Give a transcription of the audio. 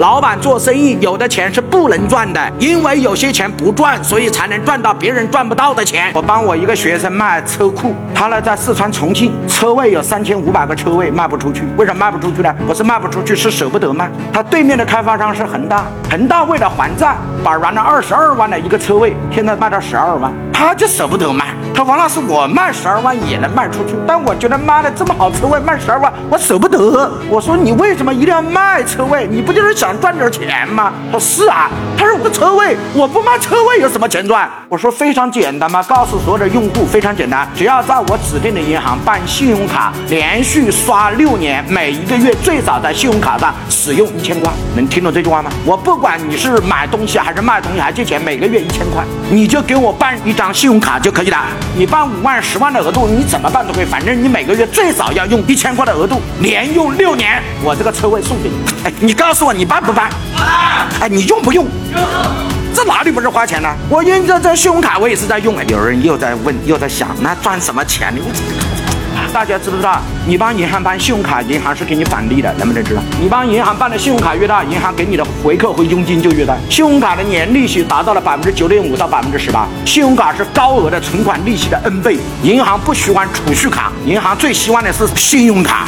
老板做生意，有的钱是不能赚的，因为有些钱不赚，所以才能赚到别人赚不到的钱。我帮我一个学生卖车库，他呢在四川重庆，车位有三千五百个车位卖不出去，为什么卖不出去呢？不是卖不出去，是舍不得卖。他对面的开发商是恒大，恒大为了还债，把原来二十二万的一个车位，现在卖到十二万，他就舍不得卖。他说王老师，我卖十二万也能卖出去，但我觉得妈的这么好车位卖十二万，我舍不得。我说你为什么一定要卖车位？你不就是想赚点钱吗？他说是啊。他说我车位，我不卖车位有什么钱赚？我说非常简单嘛，告诉所有的用户非常简单，只要在我指定的银行办信用卡，连续刷六年，每一个月最少在信用卡上使用一千块，能听懂这句话吗？我不管你是买东西还还是卖东西还借钱，每个月一千块，你就给我办一张信用卡就可以了。你办五万、十万的额度，你怎么办都可以，反正你每个月最少要用一千块的额度，连用六年，我这个车位送给你。哎，你告诉我你办不办？哎，你用不用？这哪里不是花钱呢？我用这这信用卡，我也是在用。哎，有人又在问，又在想，那赚什么钱呢？大家知不知道？你帮银行办信用卡，银行是给你返利的，能不能知道？你帮银行办的信用卡越大，银行给你的回扣和佣金就越大。信用卡的年利息达到了百分之九点五到百分之十八，信用卡是高额的存款利息的 N 倍。银行不喜欢储蓄卡，银行最希望的是信用卡。